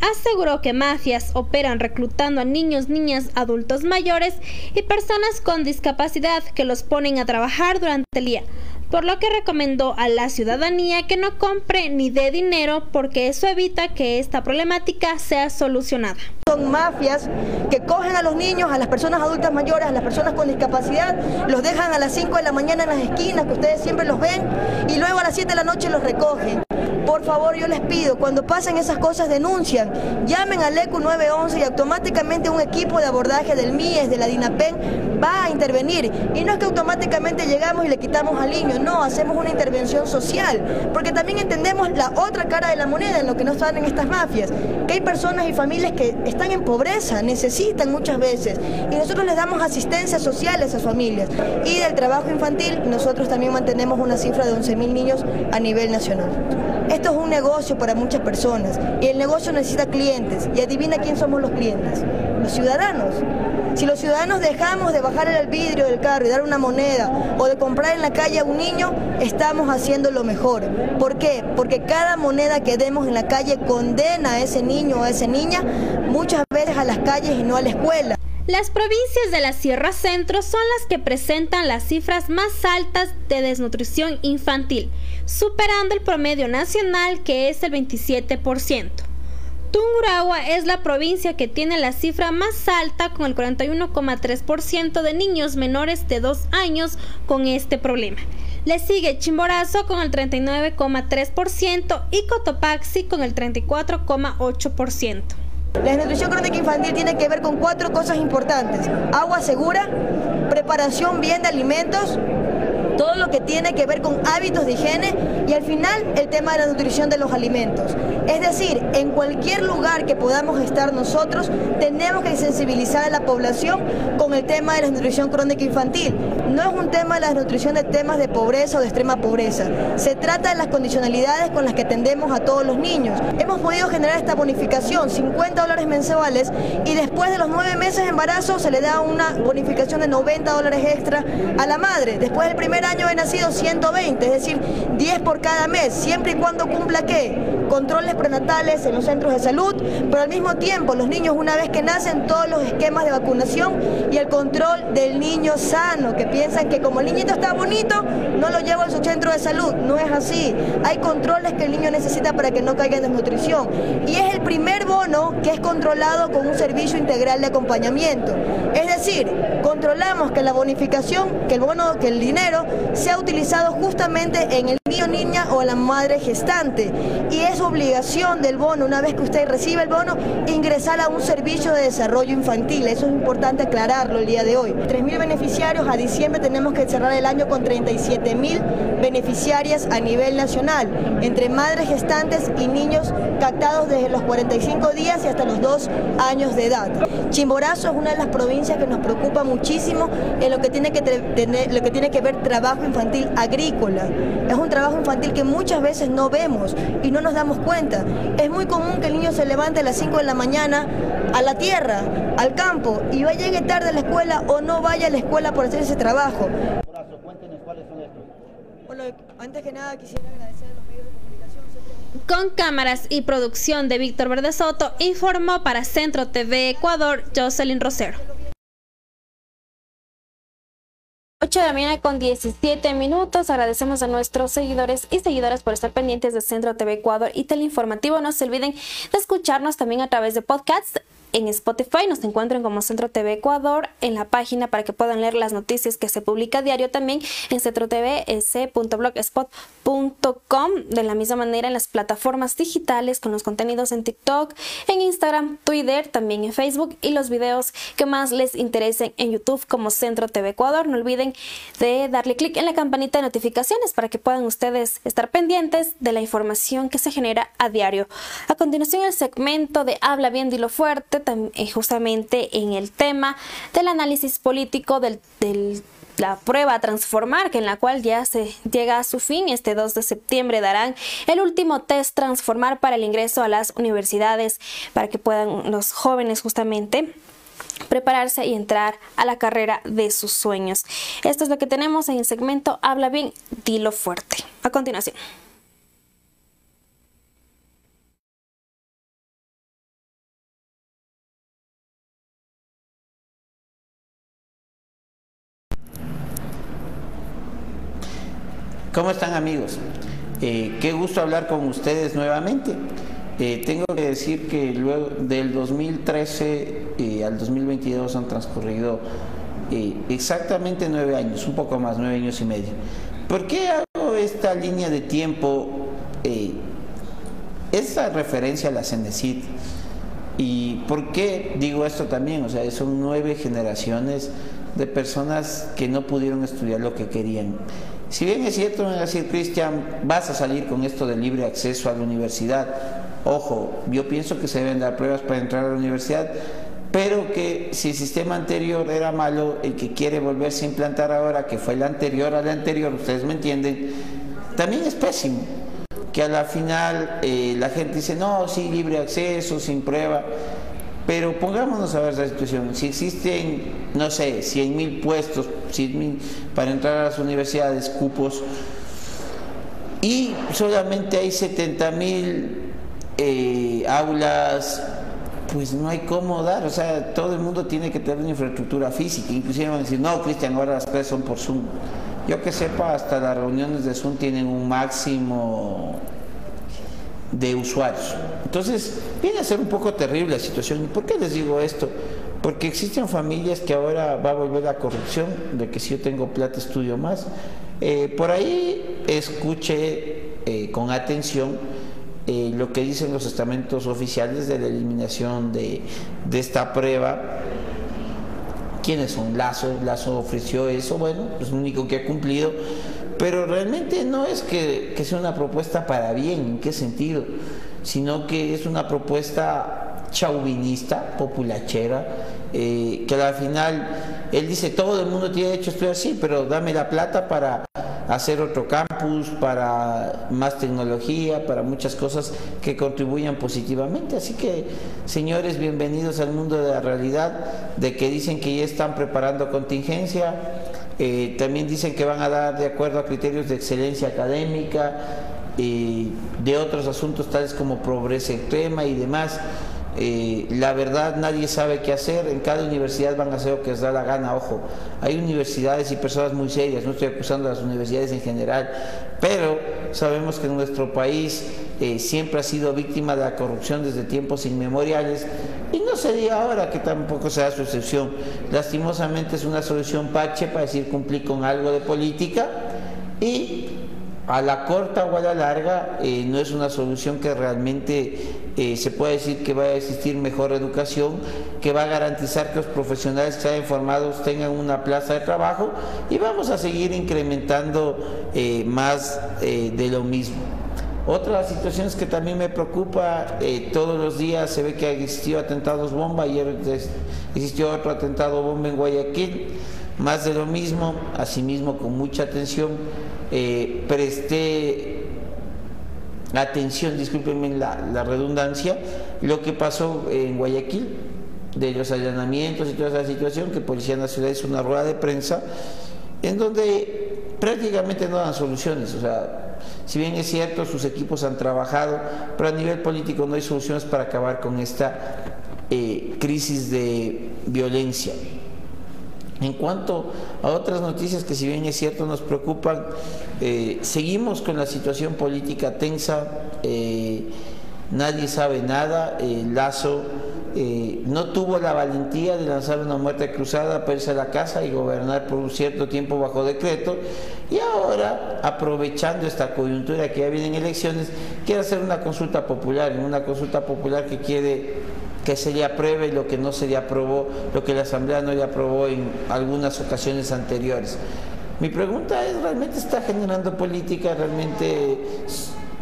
Aseguró que mafias operan reclutando a niños, niñas, adultos mayores y personas con discapacidad que los ponen a trabajar durante el día por lo que recomendó a la ciudadanía que no compre ni dé dinero porque eso evita que esta problemática sea solucionada. Son mafias que cogen a los niños, a las personas adultas mayores, a las personas con discapacidad, los dejan a las 5 de la mañana en las esquinas, que ustedes siempre los ven, y luego a las 7 de la noche los recogen. Por favor, yo les pido, cuando pasen esas cosas, denuncian, llamen al ECU 911 y automáticamente un equipo de abordaje del MIES, de la DINAPEN, va a intervenir. Y no es que automáticamente llegamos y le quitamos al niño, no, hacemos una intervención social, porque también entendemos la otra cara de la moneda en lo que nos en estas mafias, que hay personas y familias que están en pobreza, necesitan muchas veces, y nosotros les damos asistencia social a esas familias. Y del trabajo infantil, nosotros también mantenemos una cifra de 11.000 niños a nivel nacional. Esto es un negocio para muchas personas y el negocio necesita clientes. Y adivina quién somos los clientes, los ciudadanos. Si los ciudadanos dejamos de bajar el vidrio del carro y dar una moneda o de comprar en la calle a un niño, estamos haciendo lo mejor. ¿Por qué? Porque cada moneda que demos en la calle condena a ese niño o a esa niña muchas veces a las calles y no a la escuela. Las provincias de la Sierra Centro son las que presentan las cifras más altas de desnutrición infantil, superando el promedio nacional que es el 27%. Tungurahua es la provincia que tiene la cifra más alta con el 41,3% de niños menores de 2 años con este problema. Le sigue Chimborazo con el 39,3% y Cotopaxi con el 34,8%. La desnutrición crónica infantil tiene que ver con cuatro cosas importantes. Agua segura, preparación bien de alimentos, todo lo que tiene que ver con hábitos de higiene y al final el tema de la nutrición de los alimentos. Es decir, en cualquier lugar que podamos estar nosotros, tenemos que sensibilizar a la población con el tema de la nutrición crónica infantil. No es un tema de la nutrición de temas de pobreza o de extrema pobreza. Se trata de las condicionalidades con las que atendemos a todos los niños. Hemos podido generar esta bonificación, 50 dólares mensuales, y después de los nueve meses de embarazo se le da una bonificación de 90 dólares extra a la madre. Después del primer año he nacido 120, es decir, 10 por cada mes, siempre y cuando cumpla qué? Controles prenatales en los centros de salud, pero al mismo tiempo los niños una vez que nacen todos los esquemas de vacunación y el control del niño sano, que piensan que como el niñito está bonito, no lo llevo a su centro de salud. No es así. Hay controles que el niño necesita para que no caiga en desnutrición. Y es el primer bono que es controlado con un servicio integral de acompañamiento. Es decir, controlamos que la bonificación, que el bono, que el dinero sea utilizado justamente en el niño, niña o la madre gestante. Y obligación del bono, una vez que usted recibe el bono, ingresar a un servicio de desarrollo infantil. Eso es importante aclararlo el día de hoy. 3.000 beneficiarios, a diciembre tenemos que cerrar el año con 37.000 beneficiarias a nivel nacional, entre madres gestantes y niños captados desde los 45 días y hasta los 2 años de edad. Chimborazo es una de las provincias que nos preocupa muchísimo en lo que tiene que, tener, lo que, tiene que ver trabajo infantil agrícola. Es un trabajo infantil que muchas veces no vemos y no nos damos cuenta. Es muy común que el niño se levante a las 5 de la mañana a la tierra, al campo, y vaya llegue tarde a la escuela o no vaya a la escuela por hacer ese trabajo. Bueno, antes que nada quisiera agradecer a los medios de comunicación. Con cámaras y producción de Víctor Verde Soto, informó para Centro TV Ecuador Jocelyn Rosero. 8 de la mañana con 17 minutos. Agradecemos a nuestros seguidores y seguidoras por estar pendientes de Centro TV Ecuador y Teleinformativo. No se olviden de escucharnos también a través de podcasts en Spotify. Nos encuentran como Centro TV Ecuador en la página para que puedan leer las noticias que se publica a diario también en centrotvs.blogspot.com. De la misma manera en las plataformas digitales con los contenidos en TikTok, en Instagram, Twitter, también en Facebook y los videos que más les interesen en YouTube como Centro TV Ecuador. No olviden de darle clic en la campanita de notificaciones para que puedan ustedes estar pendientes de la información que se genera a diario. A continuación el segmento de Habla bien, dilo fuerte eh, justamente en el tema del análisis político de la prueba transformar, que en la cual ya se llega a su fin. Este 2 de septiembre darán el último test transformar para el ingreso a las universidades, para que puedan los jóvenes justamente prepararse y entrar a la carrera de sus sueños. Esto es lo que tenemos en el segmento Habla bien, dilo fuerte. A continuación. ¿Cómo están amigos? Eh, qué gusto hablar con ustedes nuevamente. Eh, tengo que decir que luego del 2013 eh, al 2022 han transcurrido exactamente nueve años, un poco más, nueve años y medio. ¿Por qué hago esta línea de tiempo? esta referencia a la CENESID. ¿Y por qué digo esto también? O sea, son nueve generaciones de personas que no pudieron estudiar lo que querían. Si bien es cierto, me va a decir, Cristian, vas a salir con esto de libre acceso a la universidad. Ojo, yo pienso que se deben dar pruebas para entrar a la universidad, pero que si el sistema anterior era malo, el que quiere volverse a implantar ahora, que fue el anterior al anterior, ustedes me entienden, también es pésimo. Que a la final eh, la gente dice, no, sí, libre acceso, sin prueba. Pero pongámonos a ver esa situación. Si existen, no sé, 100 mil puestos para entrar a las universidades, cupos, y solamente hay 70 mil eh, aulas, pues no hay cómo dar. O sea, todo el mundo tiene que tener una infraestructura física. Inclusive van a decir, no, Cristian, ahora las clases son por Zoom. Yo que sepa, hasta las reuniones de Zoom tienen un máximo de usuarios. Entonces, viene a ser un poco terrible la situación. ¿Y por qué les digo esto? Porque existen familias que ahora va a volver la corrupción, de que si yo tengo plata estudio más. Eh, por ahí escuché eh, con atención eh, lo que dicen los estamentos oficiales de la eliminación de, de esta prueba. ¿Quiénes son? Lazo, Lazo ofreció eso, bueno, es el único que ha cumplido pero realmente no es que, sea una propuesta para bien, ¿en qué sentido? Sino que es una propuesta chauvinista, populachera, eh, que al final él dice todo el mundo tiene derecho a estudiar, sí, pero dame la plata para hacer otro campus, para más tecnología, para muchas cosas que contribuyan positivamente. Así que, señores, bienvenidos al mundo de la realidad, de que dicen que ya están preparando contingencia eh, también dicen que van a dar de acuerdo a criterios de excelencia académica, y de otros asuntos tales como pobreza extrema y demás. Eh, la verdad nadie sabe qué hacer, en cada universidad van a hacer lo que les da la gana, ojo, hay universidades y personas muy serias, no estoy acusando a las universidades en general, pero sabemos que nuestro país eh, siempre ha sido víctima de la corrupción desde tiempos inmemoriales y no sería ahora que tampoco sea su excepción. Lastimosamente es una solución pache para decir cumplir con algo de política y a la corta o a la larga eh, no es una solución que realmente eh, se pueda decir que va a existir mejor educación, que va a garantizar que los profesionales que sean formados tengan una plaza de trabajo y vamos a seguir incrementando más de lo mismo. Otra situación es que también me preocupa, todos los días se ve que ha existido atentados bomba, ayer existió otro atentado bomba en Guayaquil, más de lo mismo, asimismo con mucha atención eh, presté atención, discúlpenme la, redundancia, lo que pasó en Guayaquil, de los allanamientos y toda esa situación, que Policía Nacional hizo una rueda de prensa, en donde prácticamente no dan soluciones. O sea, si bien es cierto, sus equipos han trabajado, pero a nivel político no hay soluciones para acabar con esta eh, crisis de violencia. En cuanto a otras noticias que si bien es cierto nos preocupan, eh, seguimos con la situación política tensa, eh, nadie sabe nada, el Lazo no tuvo la valentía de lanzar una muerte cruzada para la casa y gobernar por un cierto tiempo bajo decreto y ahora aprovechando esta coyuntura que ya vienen elecciones quiere hacer una consulta popular, una consulta popular que quiere que se le apruebe lo que no se le aprobó, lo que la Asamblea no le aprobó en algunas ocasiones anteriores. Mi pregunta es, ¿realmente está generando política? ¿Realmente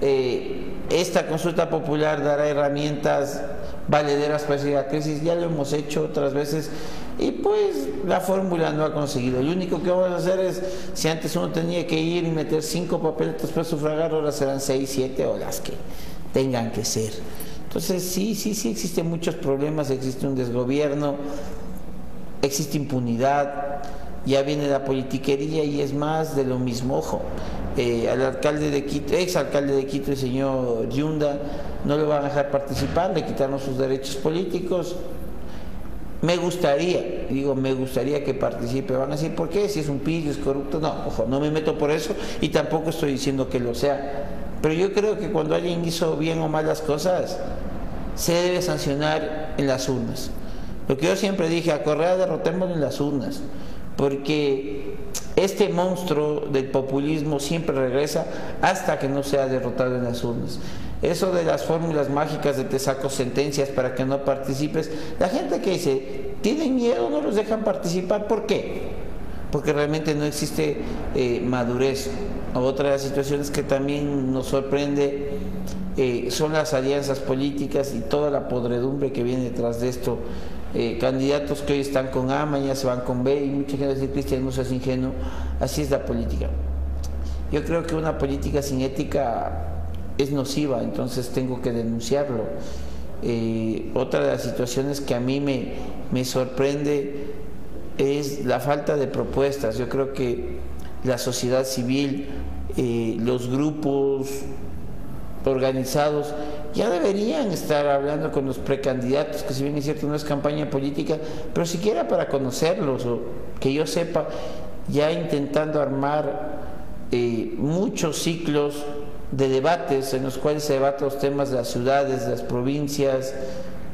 eh, esta consulta popular dará herramientas valederas para esa crisis? Ya lo hemos hecho otras veces y pues la fórmula no ha conseguido. Lo único que vamos a hacer es, si antes uno tenía que ir y meter cinco papeletas para sufragar, ahora serán seis, siete o las que tengan que ser. Entonces sí, sí, sí existen muchos problemas, existe un desgobierno, existe impunidad, ya viene la politiquería y es más de lo mismo. Ojo, al alcalde de Quito, ex alcalde de Quito, el señor Yunda, no lo van a dejar participar, le quitaron sus derechos políticos. Me gustaría, digo, me gustaría que participe. Van a decir, ¿por qué? Si es un pillo, es corrupto. No, ojo, no me meto por eso y tampoco estoy diciendo que lo sea pero yo creo que cuando alguien hizo bien o mal las cosas, se debe sancionar en las urnas. Lo que yo siempre dije, a Correa derrotémoslo en las urnas, porque este monstruo del populismo siempre regresa hasta que no sea derrotado en las urnas. Eso de las fórmulas mágicas de te saco sentencias para que no participes, la gente que dice, tienen miedo, no los dejan participar, ¿por qué? Porque realmente no existe eh, madurez. Otra de las situaciones que también nos sorprende eh, son las alianzas políticas y toda la podredumbre que viene detrás de esto. Eh, candidatos que hoy están con A, mañana se van con B y mucha gente dice, Cristian, no seas ingenuo, así es la política. Yo creo que una política sin ética es nociva, entonces tengo que denunciarlo. Eh, otra de las situaciones que a mí me, me sorprende es la falta de propuestas. Yo creo que la sociedad civil, eh, los grupos organizados, ya deberían estar hablando con los precandidatos, que si bien es cierto no es campaña política, pero siquiera para conocerlos o que yo sepa, ya intentando armar eh, muchos ciclos de debates en los cuales se debatan los temas de las ciudades, de las provincias,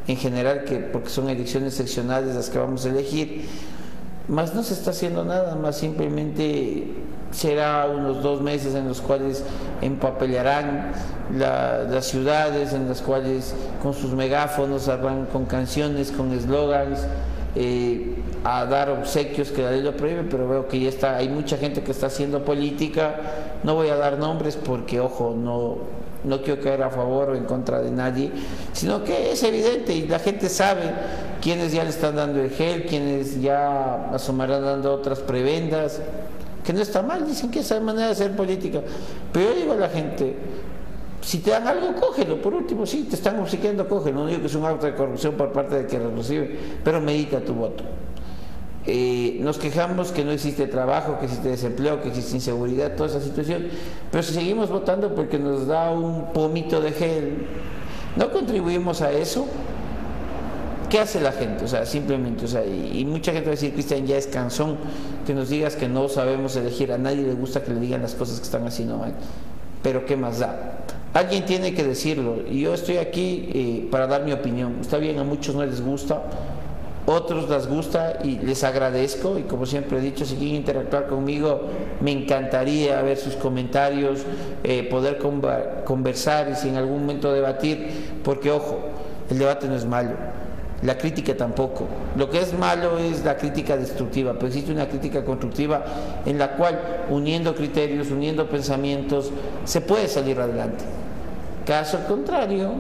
en general, que, porque son elecciones seccionales las que vamos a elegir, más no se está haciendo nada, más simplemente será unos dos meses en los cuales empapelarán las ciudades, en las cuales con sus megáfonos hablan con canciones, con eslogans, eh, a dar obsequios que la ley lo prohíbe, pero veo que ya está, hay mucha gente que está haciendo política, no voy a dar nombres porque, ojo, no, no quiero caer a favor o en contra de nadie, sino que es evidente y la gente sabe quiénes ya le están dando el gel, quienes ya asomarán dando otras prebendas, que no está mal, dicen que esa es manera de hacer política. Pero yo digo a la gente, si te dan algo, cógelo. Por último, sí, te están obsequiando, cógelo. No digo que es un acto de corrupción por parte de quien lo recibe, pero medita tu voto. Eh, nos quejamos que no existe trabajo, que existe desempleo, que existe inseguridad, toda esa situación, pero si seguimos votando porque nos da un pomito de gel, no contribuimos a eso, ¿qué hace la gente? O sea, simplemente, o sea, y, mucha gente va a decir, Cristian, ya es cansón que nos digas que no sabemos elegir, a nadie le gusta que le digan las cosas que están haciendo mal, pero ¿qué más da? Alguien tiene que decirlo, y yo estoy aquí eh, para dar mi opinión, está bien, a muchos no les gusta, otros les gusta y les agradezco y como siempre he dicho, si quieren interactuar conmigo, me encantaría ver sus comentarios, eh, poder conversar y si en algún momento debatir, porque ojo, el debate no es malo, la crítica tampoco. Lo que es malo es la crítica destructiva, pero existe una crítica constructiva en la cual uniendo criterios, uniendo pensamientos, se puede salir adelante. Caso contrario,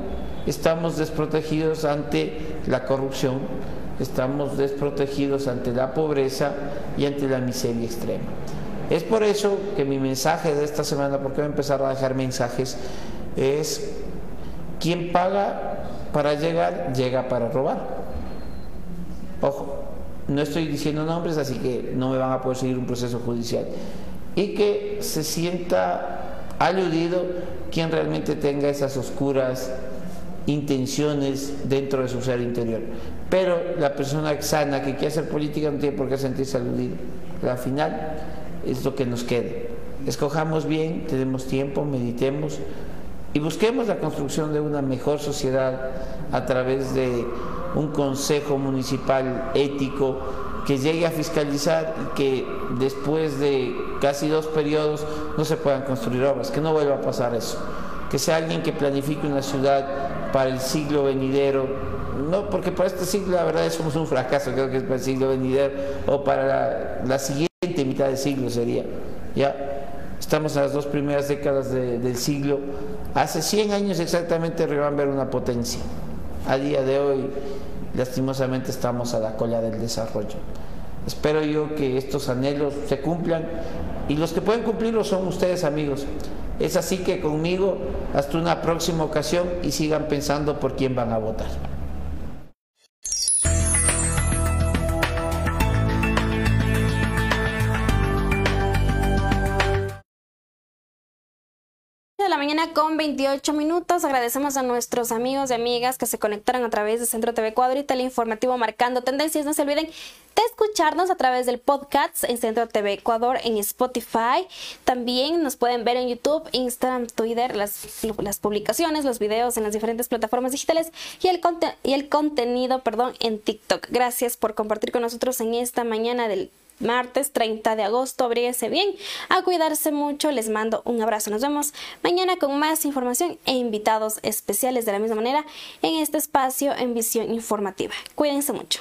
estamos desprotegidos ante la corrupción, estamos desprotegidos ante la pobreza y ante la miseria extrema. Es por eso que mi mensaje de esta semana, porque voy a empezar a dejar mensajes, es quien paga para llegar, llega para robar. Ojo, no estoy diciendo nombres, así que no me van a poder seguir un proceso judicial. Y que se sienta aludido quien realmente tenga esas oscuras intenciones dentro de su ser interior. Pero la persona sana que quiere hacer política no tiene por qué sentirse aludido. Al final es lo que nos queda. Escojamos bien, tenemos tiempo, meditemos y busquemos la construcción de una mejor sociedad a través de un consejo municipal ético que llegue a fiscalizar y que después de casi dos periodos no se puedan construir obras, que no vuelva a pasar eso, que sea alguien que planifique una ciudad para el siglo venidero, no porque para este siglo la verdad somos un fracaso, creo que es para el siglo venidero o para la, siguiente mitad del siglo sería, ya. Estamos en las dos primeras décadas del siglo. Hace 100 años exactamente Río ver una potencia. A día de hoy lastimosamente estamos a la cola del desarrollo. Espero yo que estos anhelos se cumplan y los que pueden cumplirlos son ustedes amigos. Es así que conmigo hasta una próxima ocasión y sigan pensando por quién van a votar. Con 28 minutos. Agradecemos a nuestros amigos y amigas que se conectaron a través de Centro TV Ecuador y Teleinformativo Marcando Tendencias. No se olviden de escucharnos a través del podcast en Centro TV Ecuador, en Spotify. También nos pueden ver en YouTube, Instagram, Twitter, las, publicaciones, los videos en las diferentes plataformas digitales y el, y el contenido perdón, en TikTok. Gracias por compartir con nosotros en esta mañana del martes 30 de agosto. Abríguese bien, a cuidarse mucho. Les mando un abrazo. Nos vemos mañana con más información e invitados especiales de la misma manera en este espacio en visión informativa. Cuídense mucho.